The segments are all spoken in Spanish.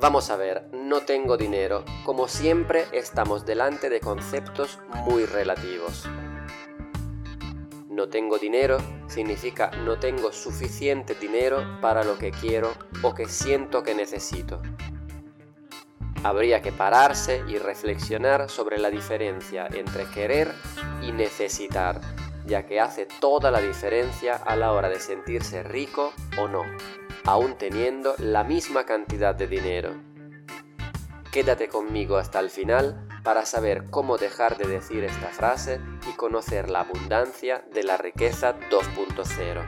Vamos a ver, no tengo dinero. Como siempre, estamos delante de conceptos muy relativos. No tengo dinero significa no tengo suficiente dinero para lo que quiero o que siento que necesito. Habría que pararse y reflexionar sobre la diferencia entre querer y necesitar, ya que hace toda la diferencia a la hora de sentirse rico o no aún teniendo la misma cantidad de dinero. Quédate conmigo hasta el final para saber cómo dejar de decir esta frase y conocer la abundancia de la riqueza 2.0.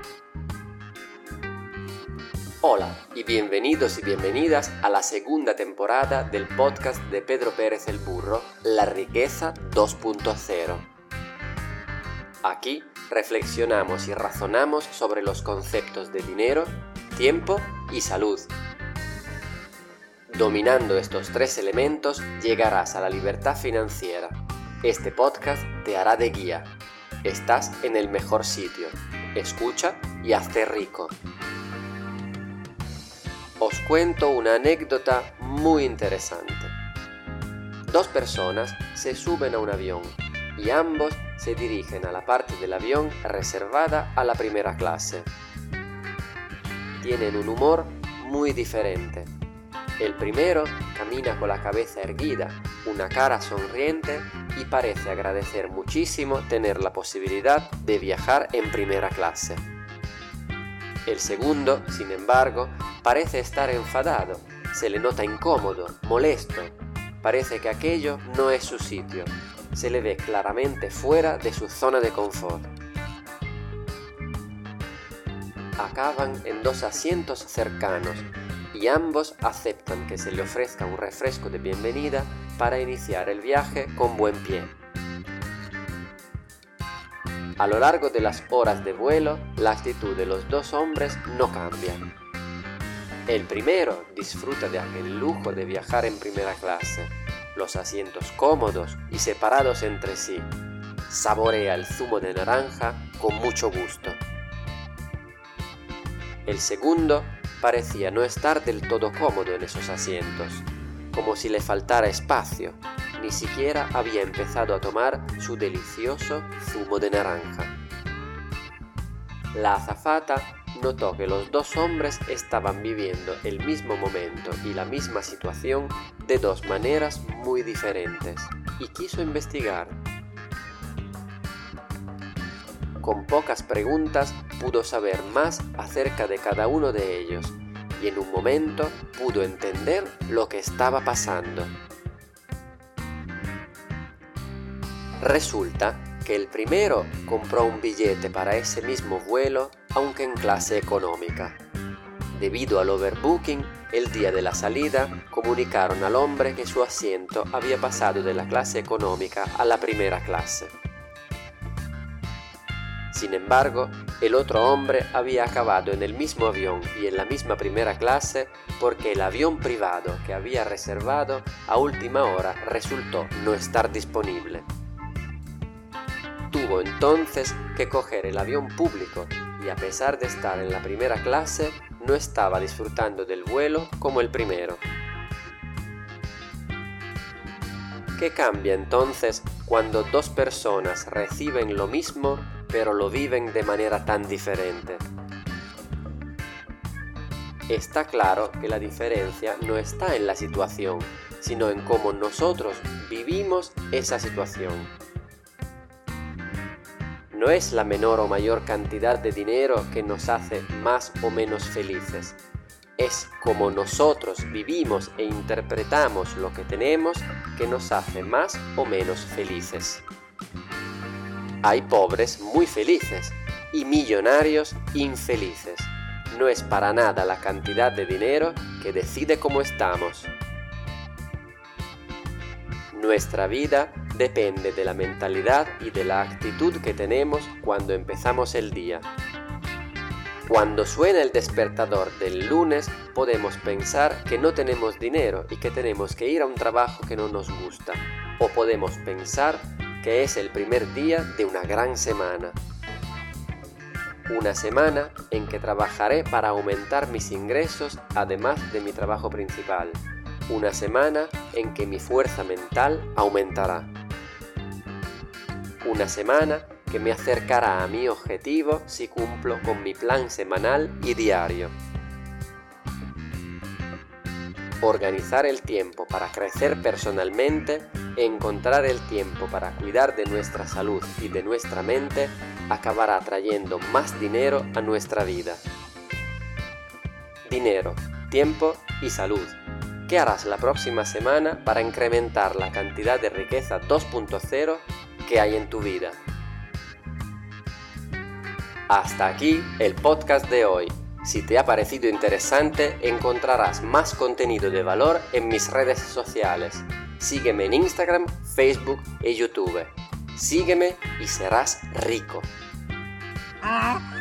Hola y bienvenidos y bienvenidas a la segunda temporada del podcast de Pedro Pérez el Burro, La riqueza 2.0. Aquí reflexionamos y razonamos sobre los conceptos de dinero, tiempo y salud. Dominando estos tres elementos llegarás a la libertad financiera. Este podcast te hará de guía. Estás en el mejor sitio. Escucha y hazte rico. Os cuento una anécdota muy interesante. Dos personas se suben a un avión y ambos se dirigen a la parte del avión reservada a la primera clase tienen un humor muy diferente. El primero camina con la cabeza erguida, una cara sonriente y parece agradecer muchísimo tener la posibilidad de viajar en primera clase. El segundo, sin embargo, parece estar enfadado, se le nota incómodo, molesto, parece que aquello no es su sitio, se le ve claramente fuera de su zona de confort. Acaban en dos asientos cercanos y ambos aceptan que se le ofrezca un refresco de bienvenida para iniciar el viaje con buen pie. A lo largo de las horas de vuelo, la actitud de los dos hombres no cambia. El primero disfruta de aquel lujo de viajar en primera clase, los asientos cómodos y separados entre sí. Saborea el zumo de naranja con mucho gusto. El segundo parecía no estar del todo cómodo en esos asientos, como si le faltara espacio, ni siquiera había empezado a tomar su delicioso zumo de naranja. La azafata notó que los dos hombres estaban viviendo el mismo momento y la misma situación de dos maneras muy diferentes y quiso investigar con pocas preguntas pudo saber más acerca de cada uno de ellos y en un momento pudo entender lo que estaba pasando. Resulta que el primero compró un billete para ese mismo vuelo aunque en clase económica. Debido al overbooking, el día de la salida comunicaron al hombre que su asiento había pasado de la clase económica a la primera clase. Sin embargo, el otro hombre había acabado en el mismo avión y en la misma primera clase porque el avión privado que había reservado a última hora resultó no estar disponible. Tuvo entonces que coger el avión público y a pesar de estar en la primera clase, no estaba disfrutando del vuelo como el primero. ¿Qué cambia entonces cuando dos personas reciben lo mismo pero lo viven de manera tan diferente. Está claro que la diferencia no está en la situación, sino en cómo nosotros vivimos esa situación. No es la menor o mayor cantidad de dinero que nos hace más o menos felices, es como nosotros vivimos e interpretamos lo que tenemos que nos hace más o menos felices. Hay pobres muy felices y millonarios infelices. No es para nada la cantidad de dinero que decide cómo estamos. Nuestra vida depende de la mentalidad y de la actitud que tenemos cuando empezamos el día. Cuando suena el despertador del lunes podemos pensar que no tenemos dinero y que tenemos que ir a un trabajo que no nos gusta. O podemos pensar que es el primer día de una gran semana. Una semana en que trabajaré para aumentar mis ingresos además de mi trabajo principal. Una semana en que mi fuerza mental aumentará. Una semana que me acercará a mi objetivo si cumplo con mi plan semanal y diario. Organizar el tiempo para crecer personalmente, encontrar el tiempo para cuidar de nuestra salud y de nuestra mente acabará trayendo más dinero a nuestra vida. Dinero, tiempo y salud. ¿Qué harás la próxima semana para incrementar la cantidad de riqueza 2.0 que hay en tu vida? Hasta aquí el podcast de hoy. Si te ha parecido interesante, encontrarás más contenido de valor en mis redes sociales. Sígueme en Instagram, Facebook y YouTube. Sígueme y serás rico. Ah.